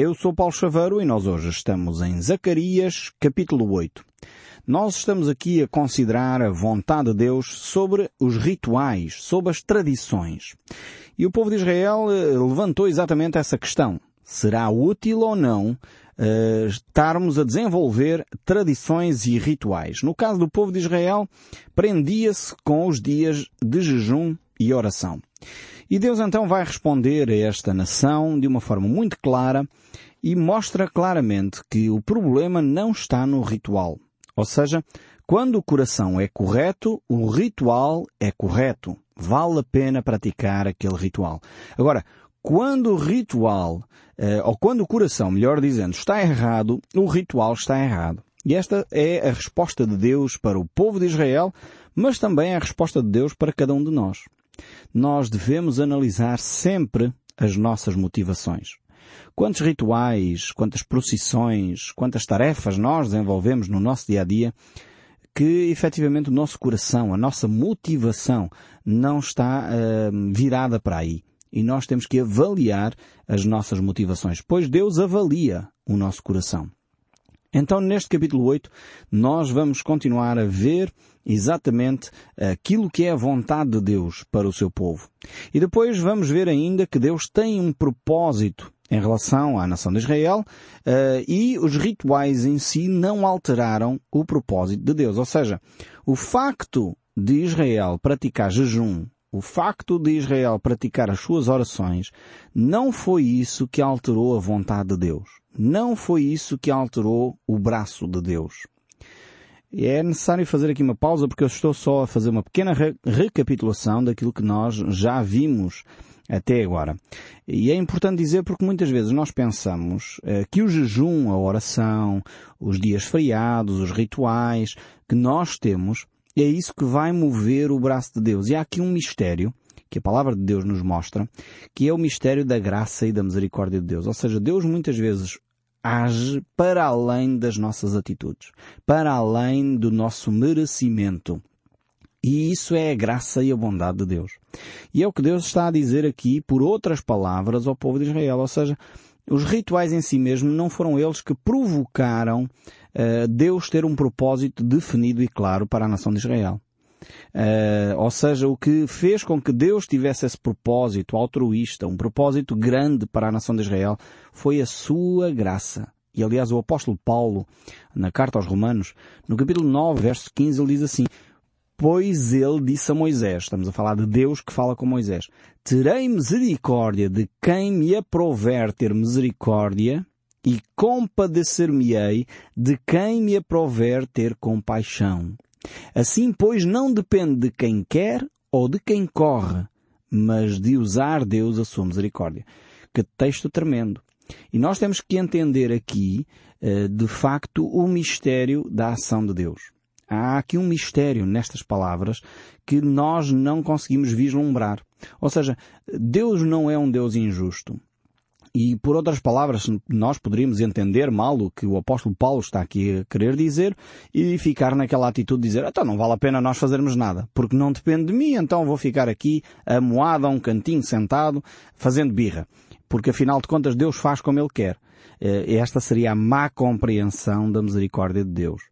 Eu sou Paulo Chaveiro e nós hoje estamos em Zacarias, capítulo 8. Nós estamos aqui a considerar a vontade de Deus sobre os rituais, sobre as tradições. E o povo de Israel eh, levantou exatamente essa questão. Será útil ou não uh, estarmos a desenvolver tradições e rituais? No caso do povo de Israel, prendia-se com os dias de jejum e oração. E Deus então vai responder a esta nação de uma forma muito clara e mostra claramente que o problema não está no ritual. Ou seja, quando o coração é correto, o ritual é correto. Vale a pena praticar aquele ritual. Agora, quando o ritual, eh, ou quando o coração, melhor dizendo, está errado, o ritual está errado. E esta é a resposta de Deus para o povo de Israel, mas também é a resposta de Deus para cada um de nós. Nós devemos analisar sempre as nossas motivações. Quantos rituais, quantas procissões, quantas tarefas nós desenvolvemos no nosso dia a dia que efetivamente o nosso coração, a nossa motivação não está uh, virada para aí. E nós temos que avaliar as nossas motivações, pois Deus avalia o nosso coração. Então, neste capítulo 8, nós vamos continuar a ver exatamente aquilo que é a vontade de Deus para o seu povo. E depois vamos ver ainda que Deus tem um propósito em relação à nação de Israel uh, e os rituais em si não alteraram o propósito de Deus. Ou seja, o facto de Israel praticar jejum, o facto de Israel praticar as suas orações, não foi isso que alterou a vontade de Deus. Não foi isso que alterou o braço de Deus. É necessário fazer aqui uma pausa porque eu estou só a fazer uma pequena re recapitulação daquilo que nós já vimos até agora. E é importante dizer porque muitas vezes nós pensamos eh, que o jejum, a oração, os dias feriados, os rituais que nós temos, é isso que vai mover o braço de Deus. E há aqui um mistério que a palavra de Deus nos mostra, que é o mistério da graça e da misericórdia de Deus. Ou seja, Deus muitas vezes age para além das nossas atitudes, para além do nosso merecimento. E isso é a graça e a bondade de Deus. E é o que Deus está a dizer aqui por outras palavras ao povo de Israel. Ou seja, os rituais em si mesmo não foram eles que provocaram Deus ter um propósito definido e claro para a nação de Israel. Uh, ou seja, o que fez com que Deus tivesse esse propósito altruísta, um propósito grande para a nação de Israel, foi a sua graça. E aliás, o apóstolo Paulo, na carta aos Romanos, no capítulo 9, verso 15, ele diz assim, Pois ele disse a Moisés, estamos a falar de Deus que fala com Moisés, terei misericórdia de quem me aprover ter misericórdia e compadecer-me-ei de quem me aprover ter compaixão. Assim, pois, não depende de quem quer ou de quem corre, mas de usar Deus a sua misericórdia. Que texto tremendo. E nós temos que entender aqui, eh, de facto, o mistério da ação de Deus. Há aqui um mistério nestas palavras que nós não conseguimos vislumbrar. Ou seja, Deus não é um Deus injusto. E por outras palavras, nós poderíamos entender mal o que o apóstolo Paulo está aqui a querer dizer e ficar naquela atitude de dizer, então não vale a pena nós fazermos nada, porque não depende de mim, então vou ficar aqui amoado a um cantinho sentado, fazendo birra. Porque afinal de contas Deus faz como Ele quer. Eh, esta seria a má compreensão da misericórdia de Deus.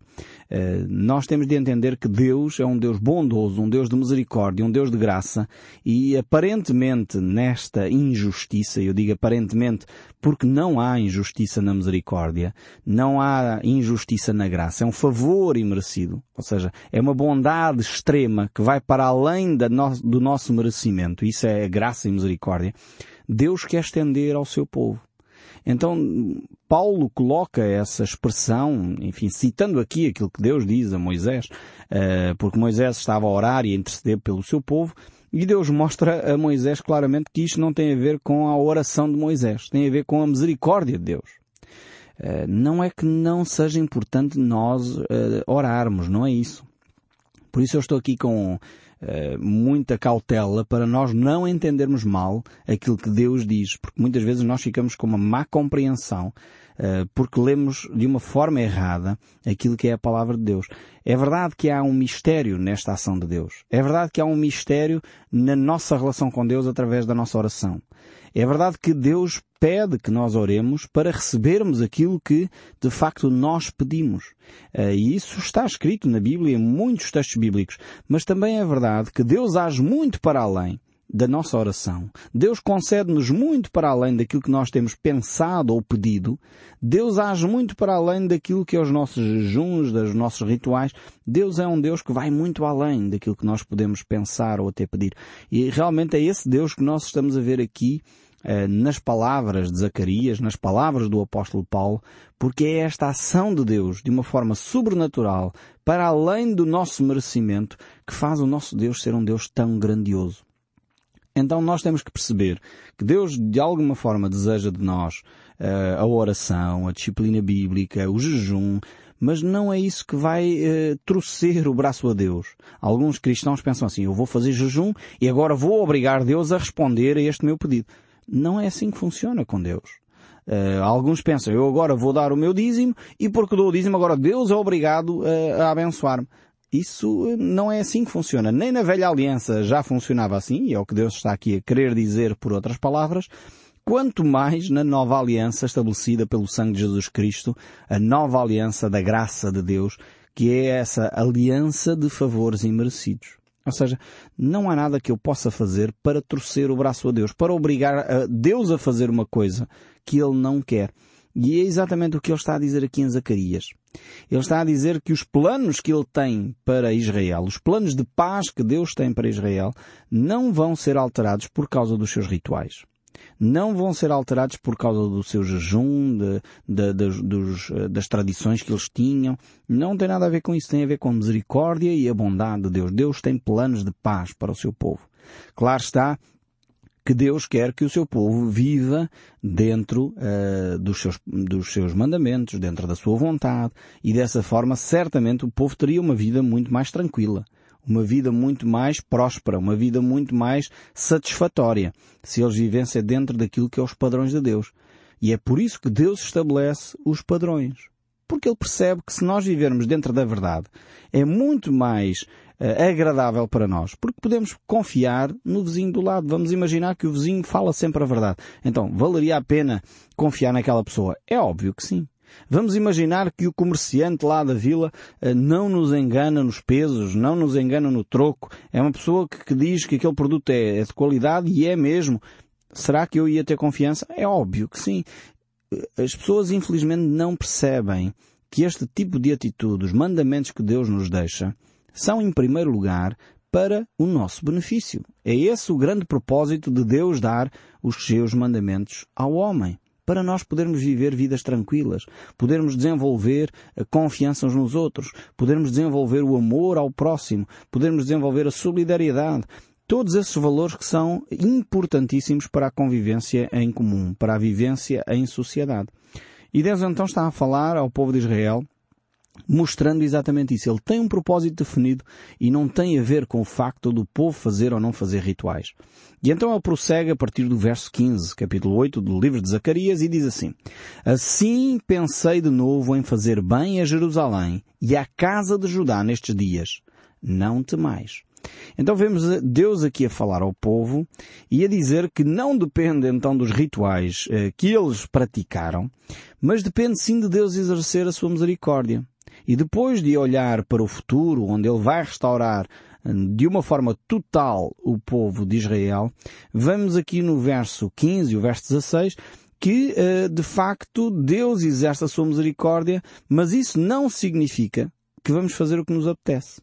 Eh, nós temos de entender que Deus é um Deus bondoso, um Deus de misericórdia, um Deus de graça e aparentemente nesta injustiça, eu digo aparentemente porque não há injustiça na misericórdia, não há injustiça na graça, é um favor imerecido, ou seja, é uma bondade extrema que vai para além do nosso merecimento, isso é graça e misericórdia. Deus quer estender ao seu povo. Então, Paulo coloca essa expressão, enfim, citando aqui aquilo que Deus diz a Moisés, eh, porque Moisés estava a orar e a interceder pelo seu povo, e Deus mostra a Moisés claramente que isto não tem a ver com a oração de Moisés, tem a ver com a misericórdia de Deus. Eh, não é que não seja importante nós eh, orarmos, não é isso. Por isso eu estou aqui com eh, muita cautela para nós não entendermos mal aquilo que Deus diz, porque muitas vezes nós ficamos com uma má compreensão uh, porque lemos de uma forma errada aquilo que é a palavra de Deus. É verdade que há um mistério nesta ação de Deus. É verdade que há um mistério na nossa relação com Deus através da nossa oração. É verdade que Deus pede que nós oremos para recebermos aquilo que de facto nós pedimos. Eh, e isso está escrito na Bíblia, em muitos textos bíblicos. Mas também é verdade que Deus age muito para além da nossa oração. Deus concede-nos muito para além daquilo que nós temos pensado ou pedido. Deus age muito para além daquilo que é os nossos jejuns, dos nossos rituais. Deus é um Deus que vai muito além daquilo que nós podemos pensar ou até pedir. E realmente é esse Deus que nós estamos a ver aqui eh, nas palavras de Zacarias, nas palavras do apóstolo Paulo, porque é esta ação de Deus, de uma forma sobrenatural, para além do nosso merecimento, que faz o nosso Deus ser um Deus tão grandioso. Então nós temos que perceber que Deus de alguma forma deseja de nós uh, a oração, a disciplina bíblica, o jejum, mas não é isso que vai uh, o braço a Deus. Alguns cristãos pensam assim, eu vou fazer jejum e agora vou obrigar Deus a responder a este meu pedido. Não é assim que funciona com Deus. Uh, alguns pensam, eu agora vou dar o meu dízimo e porque dou o dízimo agora Deus é obrigado a abençoar-me. Isso eh, não é assim que funciona. Nem na velha aliança já funcionava assim, e é o que Deus está aqui a querer dizer por outras palavras, quanto mais na nova aliança estabelecida pelo sangue de Jesus Cristo, a nova aliança da graça de Deus, que é essa aliança de favores imerecidos. Ou seja, não há nada que eu possa fazer para torcer o braço a Deus, para obrigar a Deus a fazer uma coisa que Ele não quer. E é exatamente o que ele está a dizer aqui em Zacarias. Ele está a dizer que os planos que ele tem para Israel, os planos de paz que Deus tem para Israel, não vão ser alterados por causa dos seus rituais. Não vão ser alterados por causa do seu jejum, de, de, de, dos, das tradições que eles tinham. Não tem nada a ver com isso. Tem a ver com a misericórdia e a bondade de Deus. Deus tem planos de paz para o seu povo. Claro está que Deus quer que o seu povo viva dentro uh, dos, seus, dos seus mandamentos, dentro da sua vontade, e dessa forma certamente o povo teria uma vida muito mais tranquila, uma vida muito mais próspera, uma vida muito mais satisfatória, se eles vivessem dentro daquilo que é os padrões de Deus. E é por isso que Deus estabelece os padrões. Porque Ele percebe que se nós vivermos dentro da verdade, é muito mais agradável para nós, porque podemos confiar no vizinho do lado. Vamos imaginar que o vizinho fala sempre a verdade. Então, valeria a pena confiar naquela pessoa? É óbvio que sim. Vamos imaginar que o comerciante lá da vila uh, não nos engana nos pesos, não nos engana no troco. É uma pessoa que, diz que aquele produto é, é de qualidade e é mesmo. Será que eu ia ter confiança? É óbvio que sim. As pessoas infelizmente não percebem que este tipo de atitude, os mandamentos que Deus nos deixa, são, em primeiro lugar, para o nosso benefício. É esse o grande propósito de Deus dar os seus mandamentos ao homem. Para nós podermos viver vidas tranquilas, podermos desenvolver a confiança uns nos outros, podermos desenvolver o amor ao próximo, podermos desenvolver a solidariedade, todos esses valores que são importantíssimos para a convivência em comum, para a vivência em sociedade. E Deus então está a falar ao povo de Israel mostrando exatamente isso. Ele tem um propósito definido e não tem a ver com o facto do povo fazer ou não fazer rituais. E então ele prossegue a partir do verso 15, capítulo 8 do livro de Zacarias e diz assim, Assim pensei de novo em fazer bem a Jerusalém e à casa de Judá nestes dias. Não temais. Então vemos Deus aqui a falar ao povo e a dizer que não depende então dos rituais eh, que eles praticaram, mas depende sim de Deus exercer a sua misericórdia. E depois de olhar para o futuro, onde Ele vai restaurar hum, de uma forma total o povo de Israel, vemos aqui no verso 15 e o verso 16 que, eh, de facto, Deus exerce a sua misericórdia, mas isso não significa que vamos fazer o que nos apetece.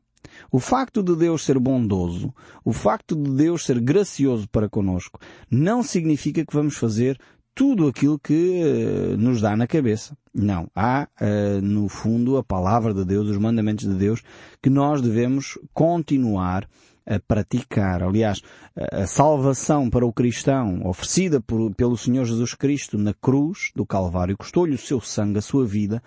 O facto de Deus ser bondoso, o facto de Deus ser gracioso para conosco, não significa que vamos fazer tudo aquilo que uh, nos dá na cabeça. Não. Há, uh, no fundo, a palavra de Deus, os mandamentos de Deus, que nós devemos continuar a praticar. Aliás, a salvação para o cristão oferecida por, pelo Senhor Jesus Cristo na cruz do Calvário, custou-lhe o seu sangue, a sua vida,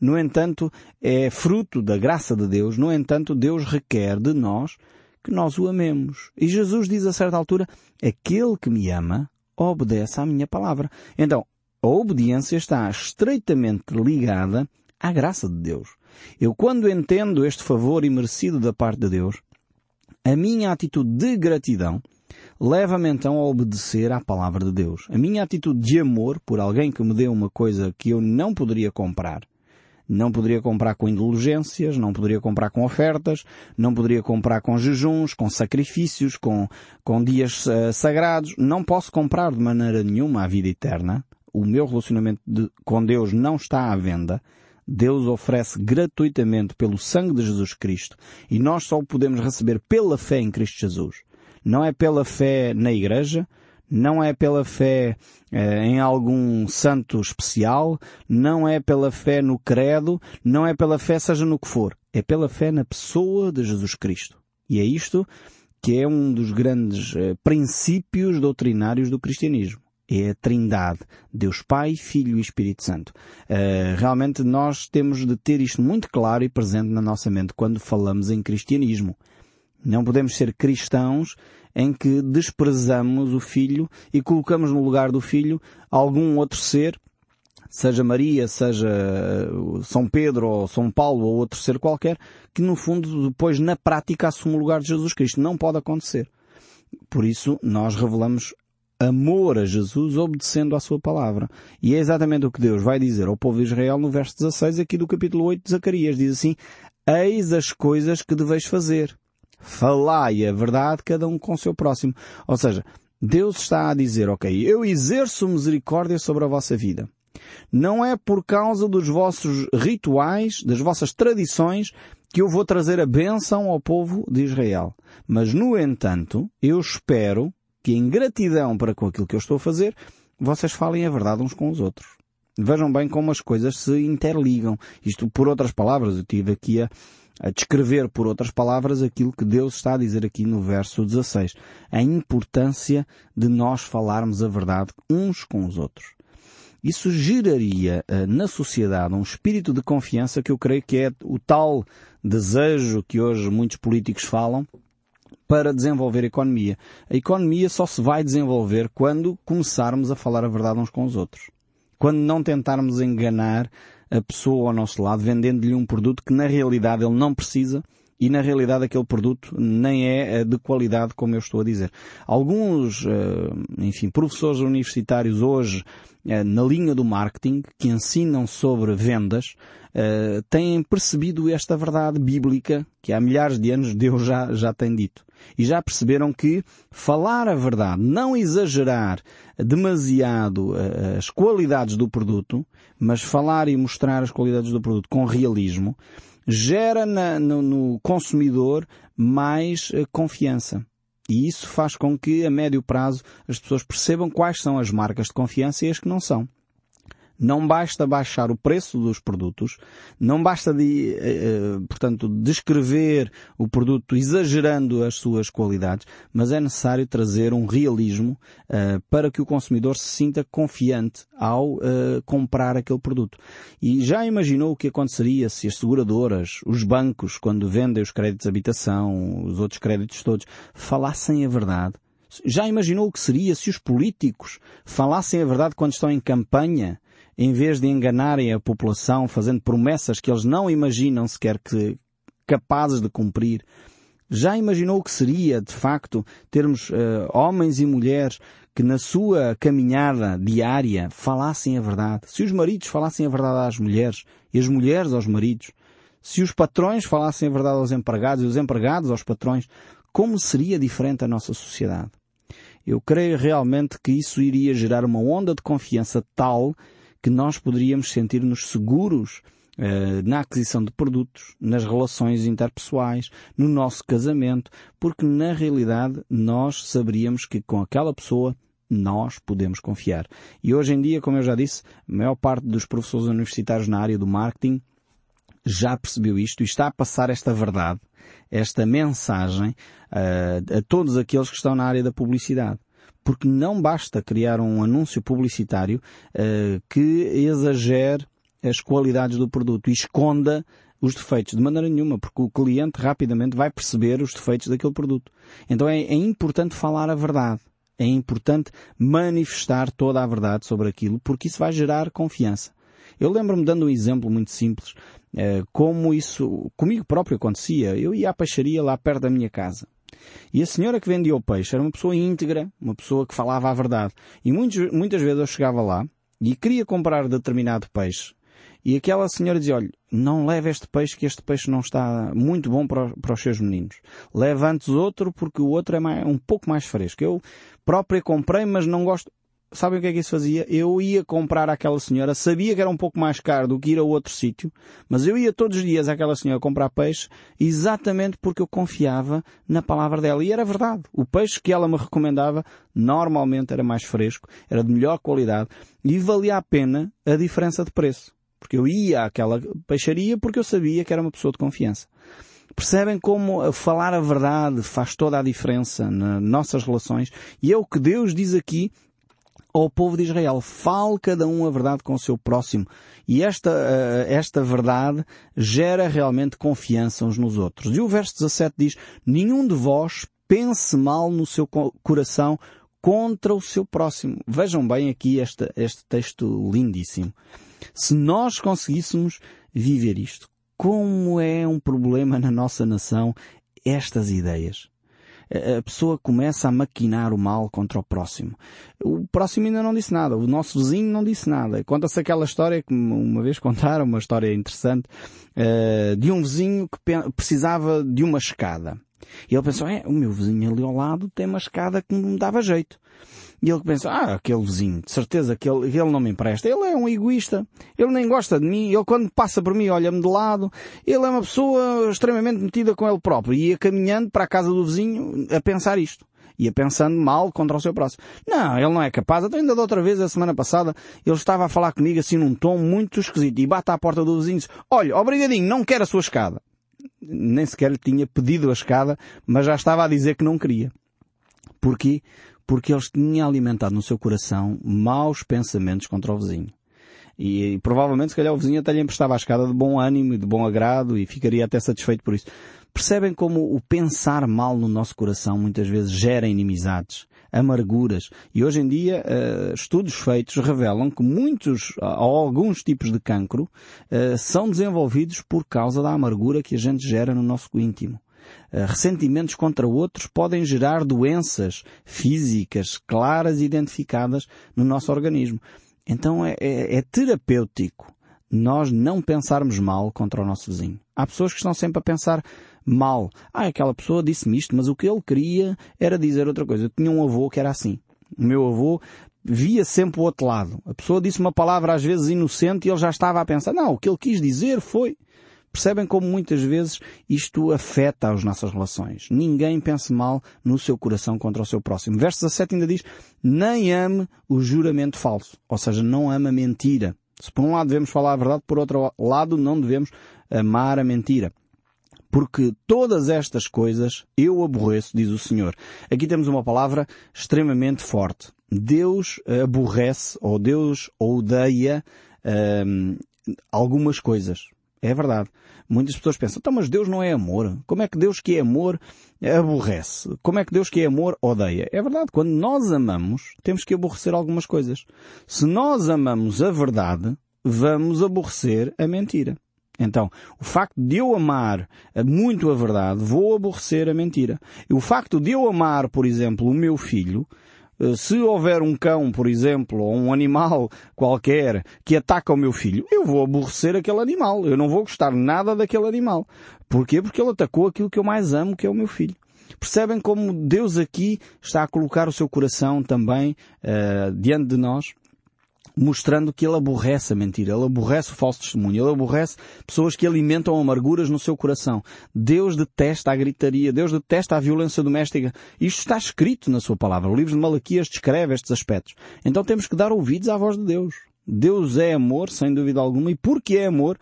no entanto, é fruto da graça de Deus, no entanto, Deus requer de nós que nós o amemos. E Jesus diz a certa altura, aquele que me ama, obedece à minha palavra. Então, a obediência está estreitamente ligada à graça de Deus. Eu, quando entendo este favor imerecido da parte de Deus, a minha atitude de gratidão leva-me então a obedecer à palavra de Deus. A minha atitude de amor por alguém que me deu uma coisa que eu não poderia comprar, não poderia comprar com indulgências, não poderia comprar com ofertas, não poderia comprar com jejuns, com sacrifícios, com, com dias uh, sagrados. Não posso comprar de maneira nenhuma a vida eterna. O meu relacionamento de, com Deus não está à venda. Deus oferece gratuitamente pelo sangue de Jesus Cristo e nós só o podemos receber pela fé em Cristo Jesus. Não é pela fé na igreja, não é pela fé eh, em algum santo especial, não é pela fé no credo, não é pela fé seja no que for. É pela fé na pessoa de Jesus Cristo. E é isto que é um dos grandes eh, princípios doutrinários do cristianismo é a Trindade, Deus Pai, Filho e Espírito Santo. Uh, realmente nós temos de ter isto muito claro e presente na nossa mente quando falamos em cristianismo. Não podemos ser cristãos em que desprezamos o Filho e colocamos no lugar do Filho algum outro ser, seja Maria, seja eh, São Pedro ou São Paulo ou outro ser qualquer, que no fundo depois na prática assume o lugar de Jesus Cristo. Não pode acontecer. Por isso nós revelamos amor a Jesus obedecendo à sua palavra. E é exatamente o que Deus vai dizer ao povo de Israel no verso 16 aqui do capítulo 8 de Zacarias. Diz assim, Eis as coisas que deveis fazer. Falai a verdade cada um com o seu próximo. Ou seja, Deus está a dizer, ok, eu exerço misericórdia sobre a vossa vida. Não é por causa dos vossos rituais, das vossas tradições, que eu vou trazer a bênção ao povo de Israel. Mas, no entanto, eu espero que em gratidão para com aquilo que eu estou a fazer, vocês falem a verdade uns com os outros. Vejam bem como as coisas se interligam. Isto, por outras palavras, eu tive aqui a, a descrever por outras palavras aquilo que Deus está a dizer aqui no verso 16. A importância de nós falarmos a verdade uns com os outros. Isso geraria uh, na sociedade um espírito de confiança que eu creio que é o tal desejo que hoje muitos políticos falam, para desenvolver a economia. A economia só se vai desenvolver quando começarmos a falar a verdade uns com os outros. Quando não tentarmos enganar a pessoa ao nosso lado, vendendo-lhe um produto que na realidade ele não precisa e na realidade aquele produto nem é de qualidade como eu estou a dizer. Alguns, eh, enfim, professores universitários hoje eh, na linha do marketing que ensinam sobre vendas uh, têm percebido esta verdade bíblica que há milhares de anos Deus já, já tem dito. E já perceberam que falar a verdade, não exagerar demasiado uh, as qualidades do produto, mas falar e mostrar as qualidades do produto com realismo, gera na, no, no, consumidor mais uh, confiança. E isso faz com que, a médio prazo, as pessoas percebam quais são as marcas de confiança e as que não são. Não basta baixar o preço dos produtos, não basta de, eh, eh, portanto, descrever o produto exagerando as suas qualidades, mas é necessário trazer um realismo eh, para que o consumidor se sinta confiante ao comprar aquele produto. E já imaginou o que aconteceria se as seguradoras, os bancos, quando vendem os créditos de habitação, os outros créditos todos, falassem a verdade? Já imaginou o que seria se os políticos falassem a verdade quando estão em campanha em vez de enganarem a população fazendo promessas que eles não imaginam sequer que capazes de cumprir, já imaginou o que seria, de facto, termos uh, homens e mulheres que na sua caminhada diária falassem a verdade? Se os maridos falassem a verdade às mulheres e as mulheres aos maridos, se os patrões falassem a verdade aos empregados e os empregados aos patrões, como seria diferente a nossa sociedade? Eu creio realmente que isso iria gerar uma onda de confiança tal que nós poderíamos sentir-nos seguros uh, na aquisição de produtos, nas relações interpessoais, no nosso casamento, porque na realidade nós saberíamos que com aquela pessoa nós podemos confiar. E hoje em dia, como eu já disse, a maior parte dos professores universitários na área do marketing já percebeu isto e está a passar esta verdade, esta mensagem uh, a todos aqueles que estão na área da publicidade porque não basta criar um anúncio publicitário uh, que exagere as qualidades do produto e esconda os defeitos de maneira nenhuma, porque o cliente rapidamente vai perceber os defeitos daquele produto. Então é, é importante falar a verdade. É importante manifestar toda a verdade sobre aquilo, porque isso vai gerar confiança. Eu lembro-me dando um exemplo muito simples, uh, como isso comigo próprio acontecia. Eu ia à peixaria lá perto da minha casa. E a senhora que vendia o peixe era uma pessoa íntegra, uma pessoa que falava a verdade. E muitos, muitas vezes eu chegava lá e queria comprar determinado peixe. E aquela senhora dizia, olha, não leve este peixe que este peixe não está muito bom para, para os seus meninos. Leve antes outro porque o outro é mais, um pouco mais fresco. Eu própria comprei, mas não gosto sabem o que é que isso fazia? Eu ia comprar àquela senhora, sabia que era um pouco mais caro do que ir a outro sítio, mas eu ia todos os dias àquela senhora comprar peixe exatamente porque eu confiava na palavra dela. E era verdade. O peixe que ela me recomendava normalmente era mais fresco, era de melhor qualidade e valia a pena a diferença de preço. Porque eu ia àquela peixaria porque eu sabia que era uma pessoa de confiança. Percebem como falar a verdade faz toda a diferença nas nossas relações e é o que Deus diz aqui ao povo de Israel. Fale cada um a verdade com o seu próximo. E esta, uh, esta verdade gera realmente confiança uns nos outros. E o verso 17 diz, nenhum de vós pense mal no seu coração contra o seu próximo. Vejam bem aqui este, este texto lindíssimo. Se nós conseguíssemos viver isto, como é um problema na nossa nação estas ideias a pessoa começa a maquinar o mal contra o próximo. O próximo ainda não disse nada, o nosso vizinho não disse nada. Conta-se aquela história que uma vez contaram, uma história interessante, uh, de um vizinho que precisava de uma escada. E ele pensou, é, o meu vizinho ali ao lado tem uma escada que não me dava jeito. E ele pensa, ah, aquele vizinho, de certeza que ele, ele não me empresta. Ele é um egoísta. Ele nem gosta de mim. Ele quando passa por mim olha-me de lado. Ele é uma pessoa extremamente metida com ele próprio. E ia caminhando para a casa do vizinho a pensar isto. Ia pensando mal contra o seu próximo. Não, ele não é capaz. Até ainda da outra vez, a semana passada, ele estava a falar comigo assim num tom muito esquisito. E bate à porta do vizinho e diz, olha, obrigadinho, não quero a sua escada. Nem sequer lhe tinha pedido a escada, mas já estava a dizer que não queria. Porquê? Porque eles tinham alimentado no seu coração maus pensamentos contra o vizinho. E, e, provavelmente, se calhar, o vizinho até lhe emprestava a escada de bom ânimo e de bom agrado e ficaria até satisfeito por isso. Percebem como o pensar mal no nosso coração muitas vezes gera inimizades, amarguras. E hoje em dia, uh, estudos feitos revelam que muitos, ou alguns tipos de cancro, uh, são desenvolvidos por causa da amargura que a gente gera no nosso íntimo. Eh, ressentimentos contra outros podem gerar doenças físicas claras e identificadas no nosso organismo. Então é, é, é terapêutico nós não pensarmos mal contra o nosso vizinho. Há pessoas que estão sempre a pensar mal. Ah, aquela pessoa disse-me isto, mas o que ele queria era dizer outra coisa. Eu tinha um avô que era assim. O meu avô via sempre o outro lado. A pessoa disse uma palavra às vezes inocente e ele já estava a pensar, não, o que ele quis dizer foi. Percebem como muitas vezes isto afeta as nossas relações. Ninguém pense mal no seu coração contra o seu próximo. Verso 17 ainda diz, nem ame o juramento falso. Ou seja, não ama a mentira. Se por um lado devemos falar a verdade, por outro lado não devemos amar a mentira. Porque todas estas coisas eu aborreço, diz o Senhor. Aqui temos uma palavra extremamente forte. Deus aborrece ou Deus odeia hum, algumas coisas. É verdade. Muitas pessoas pensam, então mas Deus não é amor. Como é que Deus que é amor aborrece? Como é que Deus que é amor odeia? É verdade. Quando nós amamos, temos que aborrecer algumas coisas. Se nós amamos a verdade, vamos aborrecer a mentira. Então, o facto de eu amar muito a verdade, vou aborrecer a mentira. E o facto de eu amar, por exemplo, o meu filho, se houver um cão, por exemplo, ou um animal qualquer que ataca o meu filho, eu vou aborrecer aquele animal. Eu não vou gostar nada daquele animal. Porquê? Porque ele atacou aquilo que eu mais amo, que é o meu filho. Percebem como Deus aqui está a colocar o seu coração também uh, diante de nós? Mostrando que ele aborrece a mentira, ele aborrece o falso testemunho, ele aborrece pessoas que alimentam amarguras no seu coração. Deus detesta a gritaria, Deus detesta a violência doméstica. Isto está escrito na sua palavra. O livro de Malaquias descreve estes aspectos. Então temos que dar ouvidos à voz de Deus. Deus é amor, sem dúvida alguma, e porque é amor,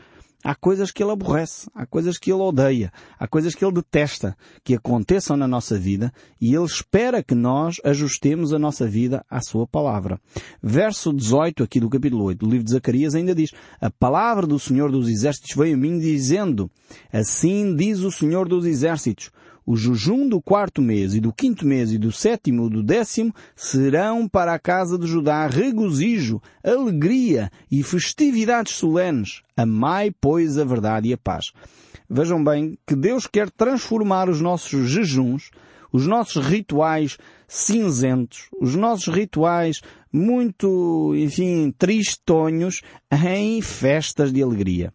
Há coisas que ele aborrece, há coisas que ele odeia, há coisas que ele detesta que aconteçam na nossa vida e ele espera que nós ajustemos a nossa vida à sua palavra. Verso 18 aqui do capítulo 8 do livro de Zacarias ainda diz, a palavra do Senhor dos Exércitos veio a mim dizendo, assim diz o Senhor dos Exércitos, o jejum do quarto mês e do quinto mês e do sétimo e do décimo serão para a casa de Judá regozijo, alegria e festividades solenes. Amai, pois, a verdade e a paz. Vejam bem que Deus quer transformar os nossos jejuns, os nossos rituais cinzentos, os nossos rituais muito, enfim, tristonhos em festas de alegria.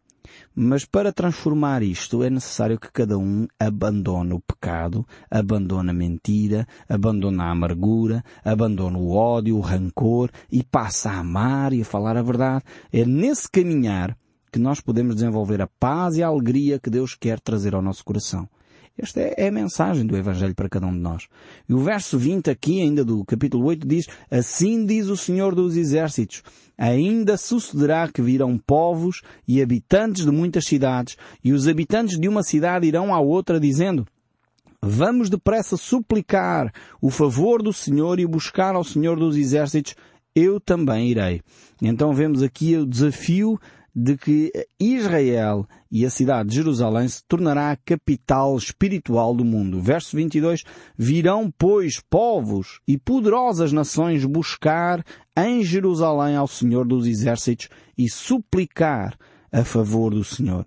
Mas para transformar isto é necessário que cada um abandone o pecado, abandone a mentira, abandone a amargura, abandone o ódio, o rancor e passe a amar e a falar a verdade. É nesse caminhar que nós podemos desenvolver a paz e a alegria que Deus quer trazer ao nosso coração. Esta é, a mensagem do Evangelho para cada um de nós. E o verso 20 aqui ainda do capítulo 8 diz, Assim diz o Senhor dos Exércitos, ainda sucederá que virão povos e habitantes de muitas cidades, e os habitantes de uma cidade irão à outra dizendo, Vamos depressa suplicar o favor do Senhor e buscar ao Senhor dos Exércitos, eu também irei. Então vemos aqui o desafio de que Israel e a cidade de Jerusalém se tornará a capital espiritual do mundo. Verso 22, virão, pois, povos e poderosas nações buscar em Jerusalém ao Senhor dos Exércitos e suplicar a favor do Senhor.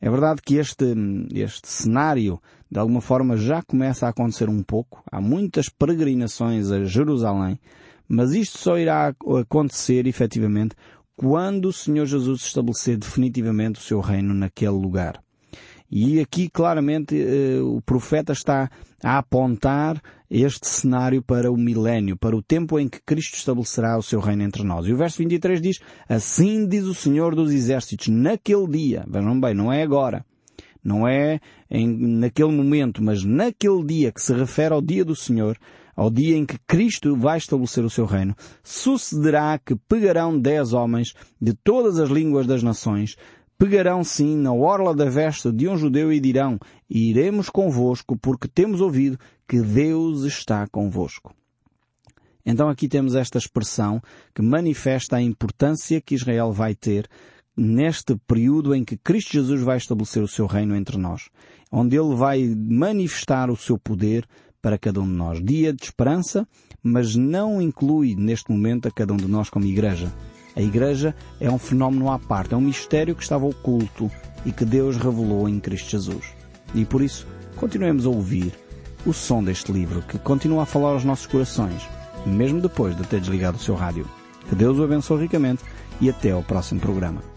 É verdade que este, este cenário, de alguma forma, já começa a acontecer um pouco. Há muitas peregrinações a Jerusalém, mas isto só irá acontecer, efetivamente, quando o Senhor Jesus estabelecer definitivamente o seu reino naquele lugar. E aqui claramente eh, o profeta está a apontar este cenário para o milénio, para o tempo em que Cristo estabelecerá o seu reino entre nós. E o verso 23 diz, assim diz o Senhor dos Exércitos, naquele dia, vejam bem, não é agora, não é em, naquele momento, mas naquele dia que se refere ao dia do Senhor, ao dia em que Cristo vai estabelecer o seu reino, sucederá que pegarão dez homens de todas as línguas das nações, pegarão sim na orla da veste de um judeu e dirão, iremos convosco porque temos ouvido que Deus está convosco. Então aqui temos esta expressão que manifesta a importância que Israel vai ter neste período em que Cristo Jesus vai estabelecer o seu reino entre nós, onde ele vai manifestar o seu poder para cada um de nós. Dia de esperança, mas não inclui neste momento a cada um de nós como igreja. A igreja é um fenómeno à parte, é um mistério que estava oculto e que Deus revelou em Cristo Jesus. E por isso, continuemos a ouvir o som deste livro que continua a falar aos nossos corações, mesmo depois de ter desligado o seu rádio. Que Deus o abençoe ricamente e até ao próximo programa.